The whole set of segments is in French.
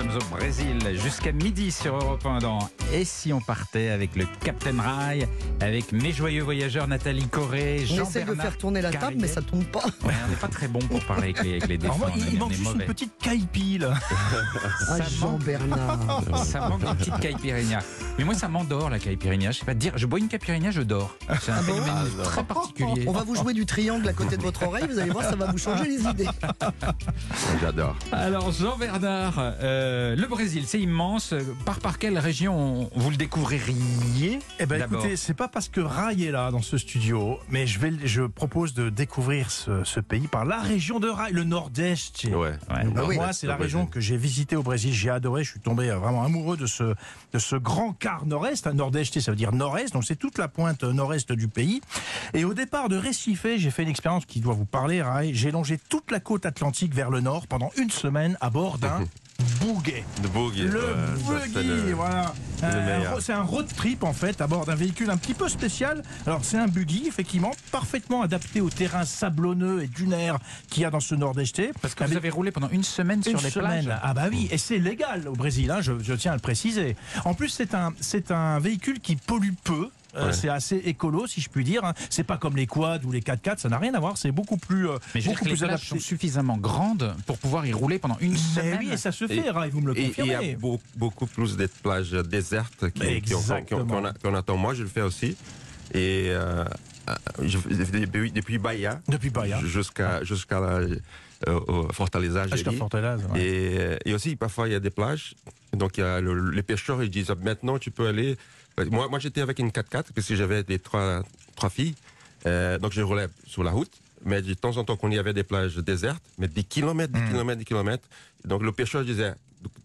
sommes au Brésil jusqu'à midi sur Europe 1 dans Et si on partait avec le Captain Rail, avec mes joyeux voyageurs Nathalie Corré, On Jean essaie de Bernard faire tourner la table, Carrier. mais ça tourne pas. Ouais, on n'est pas très bon pour parler avec les, avec les défunts. il, il manque juste mauvais. une petite caipi là. Ah, Ça Jean-Bernard. Ça manque une petite caipirinha. Mais moi, ça m'endort la caipirinha. Je sais pas te dire. Je bois une caipirinha, je dors. C'est un Ah bon phénomène très particulier. On va vous jouer du triangle à côté de votre oreille, vous allez voir, ça va vous changer les idées. J'adore. Alors, Jean Bernard, euh, le Brésil, c'est immense. Par par quelle région vous le découvririez Eh ben écoutez, c'est pas parce que Rai est là dans ce studio, mais je vais, je propose de découvrir ce, ce pays par la région de Rai, le Nord-Est. Ouais. Ouais. Donc, Ah oui. Moi, c'est la région Brésil. que j'ai visitée au Brésil. J'ai adoré. Je suis tombé euh, vraiment amoureux de ce, de ce grand quart nord-est. Un Nord-Est, ça veut dire nord-est. Donc, c'est toute la pointe nord-est du pays. Et au départ de Recife, j'ai fait une expérience qui doit vous parler, Rai. J'ai longé toute la côte atlantique vers le nord pendant une semaine à bord d'un bouguet. Le buggy, le- voilà. Ro- C'est un road trip en fait à bord d'un véhicule un petit peu spécial. Alors c'est un buggy effectivement parfaitement adapté au terrain sablonneux et dunaire qu'il y a dans ce nord-est. Parce que vous avez roulé pendant une semaine Une sur les semaine. plages. Ah bah oui, et c'est légal au Brésil, hein, je, je tiens à le préciser. En plus, c'est un, c'est un véhicule qui pollue peu. Euh, Ouais. C'est assez écolo, si je puis dire. hein. C'est pas comme les quads ou les 4x4, ça n'a rien à voir. C'est beaucoup plus, euh, Mais je beaucoup que les plus plages sont suffisamment grandes pour pouvoir y rouler pendant une Mais semaine. oui, et ça se fait, Et- Rai, vous me le Et il y confirmez. a beau- beaucoup plus de plages désertes qu'on attend. Moi, je le fais aussi. Et euh, je- depuis, depuis Bahia Depuis Bahia. jusqu'à euh, au Fortaleza, Jusqu'à. Fortaleza, ouais. Et, et aussi, parfois, il y a des plages. Donc, il y a le- les pêcheurs, ils disent maintenant, tu peux aller. Moi, moi j'étais avec une 4x4 parce que j'avais des trois, trois filles. Euh, donc, je roulais sur la route. Mais de temps en temps, qu'on y avait des plages désertes, mais des kilomètres, des kilomètres, des kilomètres. Donc, le pêcheur disait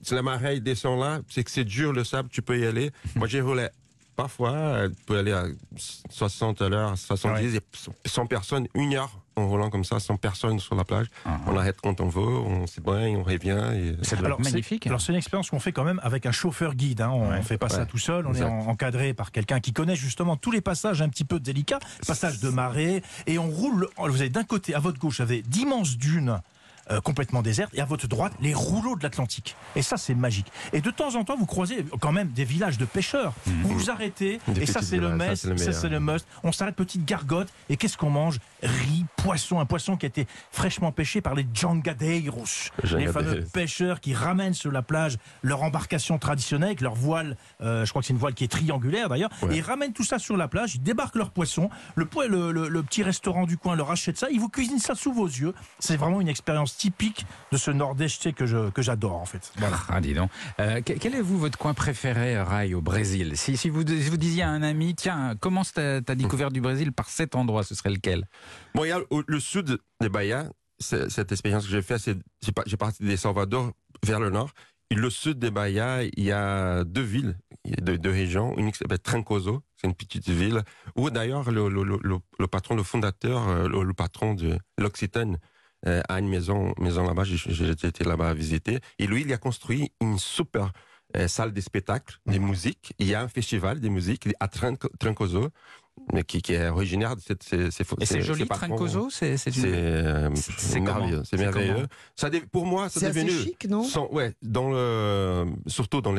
si la marée descend là, c'est que c'est dur le sable, tu peux y aller. Moi, j'ai roulé. Parfois, euh, tu peux aller à 60 à l'heure, 70, et 100 personnes, une heure en roulant comme ça, 100 personnes sur la plage. Ah. On arrête quand on veut, on s'ébranle, on revient. C'est- magnifique. Alors c'est une expérience qu'on fait quand même avec un chauffeur guide. Hein. On Ouais. ne fait pas ça tout seul. On Exact. est en- encadré par quelqu'un qui connaît justement tous les passages un petit peu délicats, passages de marée, et on roule. Vous avez d'un côté, à votre gauche, vous avez d'immenses dunes. Euh, complètement désertes et à votre droite les rouleaux de l'Atlantique. Et ça c'est magique. Et de temps en temps vous croisez quand même des villages de pêcheurs. Vous vous arrêtez Des et ça c'est le must c'est le ça meilleur. c'est le must. On s'arrête petite gargote et qu'est-ce qu'on mange? Riz poisson un poisson qui a été fraîchement pêché par les jangadeiros. Les fameux pêcheurs qui ramènent sur la plage leur embarcation traditionnelle avec leur voile, euh, je crois que c'est une voile qui est triangulaire d'ailleurs, Ouais. et ils ramènent tout ça sur la plage, ils débarquent leurs poissons, le, po- le, le- le petit restaurant du coin leur achète ça, ils vous cuisinent ça sous vos yeux. C'est vraiment une expérience typique de ce nord-est que je- que j'adore en fait. Voilà. Ah, dis donc. Euh, que- quel est vous votre coin préféré, Rai, au Brésil? Si, si vous, si vous disiez à un ami, tiens, commence ta, ta découverte du Brésil par cet endroit, ce serait lequel? Bon, il y a le sud des Bahia, c'est- cette expérience que j'ai faite, c'est j'ai parti des Salvador vers le nord. Et le sud des Bahia, il y a deux villes, il y a deux, deux régions. Une qui s'appelle Trancoso, c'est une petite ville, où d'ailleurs le, le, le, le- le patron, le fondateur, euh, le, le patron de l'Occitane, euh, a une maison, maison là-bas. Été là-bas à visiter. Et lui, il a construit une super euh, salle de spectacle, de musique. Il y a un festival de musique à Tranco- Trancoso, qui, qui est originaire de cette. ces- ces- Et c'est ces- joli. Trancoso C'est c'est euh, C'est- c'est merveilleux. C'est merveilleux. Ça pour moi, C'est devenu. chic, non sans- ouais, dans le, surtout dans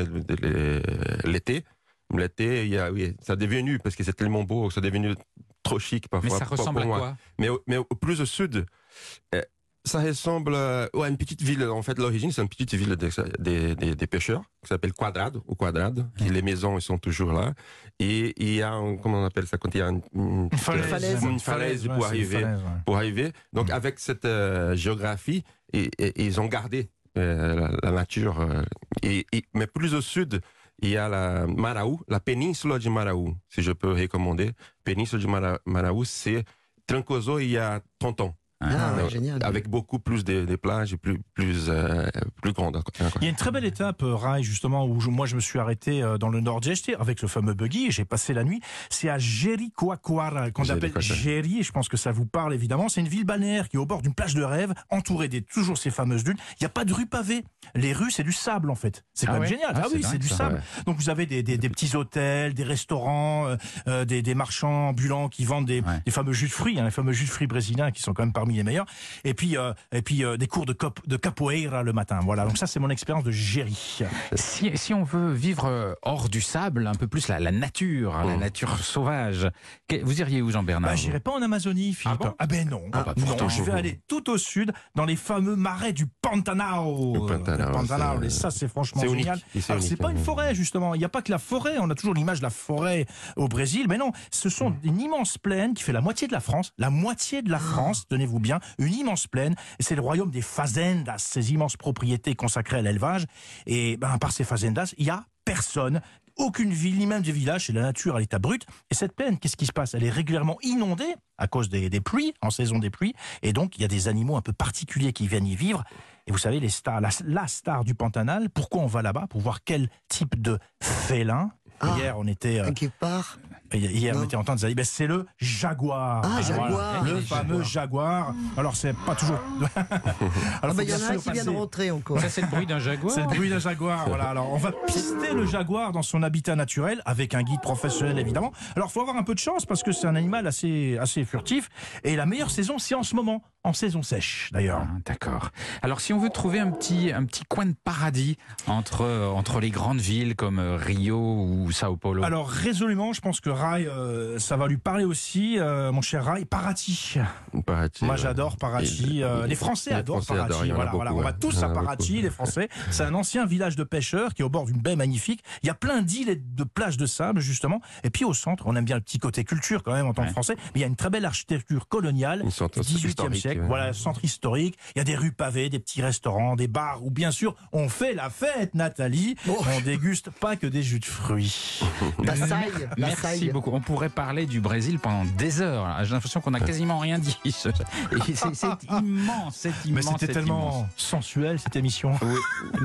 l'été. L'été, il y a, oui, ça est devenu, parce que c'est tellement beau, ça est devenu trop chic parfois. Mais ça ressemble pour à moi. quoi Mais, mais plus au sud, ça ressemble euh, à une petite ville. En fait, l'origine, c'est une petite ville des, des, des- des pêcheurs qui s'appelle Quadrado, ou Quadrado. les maisons, ils sont toujours là. Et il y a, un, comment on appelle ça, quand il y a une, falaise. falaise. une falaise Ouais, pour arriver falaise, ouais. pour arriver. Donc, avec cette euh, géographie, et, et- et ils ont gardé euh, la, la nature. euh, et, et- mais plus au sud, il y a la Maraú, la péninsule de Maraú, si je peux recommander. Péninsule de Mara- Maraú, c'est Trancoso il y a 30 ans. Ah, ouais, Euh, génial. Avec beaucoup plus de, de plages et plus, plus, euh, plus grandes. Il y a une très belle étape, euh, Rai, justement, où je- moi je me suis arrêté euh, dans le nord-est avec le fameux buggy et j'ai passé la nuit. C'est à Jericoacoara, qu'on appelle et je pense que ça vous parle évidemment. C'est une ville balnéaire qui est au bord d'une plage de rêve, entourée des toujours ces fameuses dunes. Il n'y a pas de rue pavée. Les rues, c'est du sable en fait. C'est Ah quand même ouais? génial. Ah, Ah, c'est oui, c'est du ça. sable. Donc vous avez des, des- des petits hôtels, des restaurants, des, des marchands ambulants qui vendent des, Ouais. des fameux jus de fruits, hein, les fameux jus de fruits brésiliens qui sont quand même parmi il est meilleur. Et puis, euh, et puis euh, des cours de, cop- de capoeira le matin. Voilà, donc ça c'est mon expérience de Géry. Si, si on veut vivre euh, hors du sable, un peu plus la, la nature, hein, la nature sauvage, que- vous iriez où, Jean-Bernard Bah, j'irai pas en Amazonie, Philippe. bon? Ben non. Ah bah, non, pourtant. je vais aller tout au sud, dans les fameux marais du Pantanal. Le Pantanal, Le Pantanal, et ça c'est franchement génial. C'est Alors c'est unique, pas une hein. forêt justement. Il n'y a pas que la forêt. On a toujours l'image de la forêt au Brésil, mais non, ce sont Mm. une immense plaine qui fait la moitié de la France. La moitié de la France, tenez-vous bien, une immense plaine. C'est le royaume des fazendas, ces immenses propriétés consacrées à l'élevage. Et ben par ces fazendas, il y a personne. Aucune ville, ni même des villages, c'est la nature à l'état brut. Et cette plaine, qu'est-ce qui se passe? Elle est régulièrement inondée à cause des, pluies, en saison des pluies. Et donc, il y a des animaux un peu particuliers qui viennent y vivre. Et vous savez, les stars, la star du Pantanal, pourquoi on va là-bas? Pour voir quel type de félin. Ah. Hier, on était, euh, Un guépard. hier, on était en train de dire, ben, c'est le jaguar. Ah, jaguar. le fameux jaguar. Alors, c'est pas toujours. Ah Alors, bah, il y en a un qui vient de rentrer encore. Ça, c'est le bruit d'un jaguar c'est le bruit d'un jaguar. Voilà. Alors, on va pister le jaguar dans son habitat naturel avec un guide professionnel, évidemment. Alors, faut avoir un peu de chance parce que c'est un animal assez, assez furtif. Et la meilleure saison, c'est en ce moment, en saison sèche, d'ailleurs. Ah, D'accord. Alors, si on veut trouver un petit, un petit coin de paradis entre, euh, entre les grandes villes comme euh, Rio ou Sao Paulo, Alors, résolument, je pense que Rai, euh, ça va lui parler aussi, euh, mon cher Rai. Paraty. Paraty, Moi, ouais. j'adore Paraty. Et- Euh, les Français les adorent Français adorent, Paraty. Voilà, beaucoup, voilà. On va tous à en a Paraty, beaucoup. les Français. C'est un ancien village de pêcheurs qui est au bord d'une baie magnifique. Il y a plein d'îles et de plages de sable, justement. Et puis, au centre, on aime bien le petit côté culture, quand même, en tant que Ouais. Français. Mais il y a une très belle architecture coloniale. Centre 18e historique, siècle, voilà, centre historique. Il y a des rues pavées, des petits restaurants, des bars où, bien sûr, on fait la fête, Nathalie. Oh. On déguste pas que des jus de fruits. La saille. La Merci saille. beaucoup. On pourrait parler du Brésil pendant des heures. J'ai l'impression qu'on n'a quasiment rien dit. C'est immense, c'est immense. Mais c'était c'est tellement immense. sensuel, cette émission.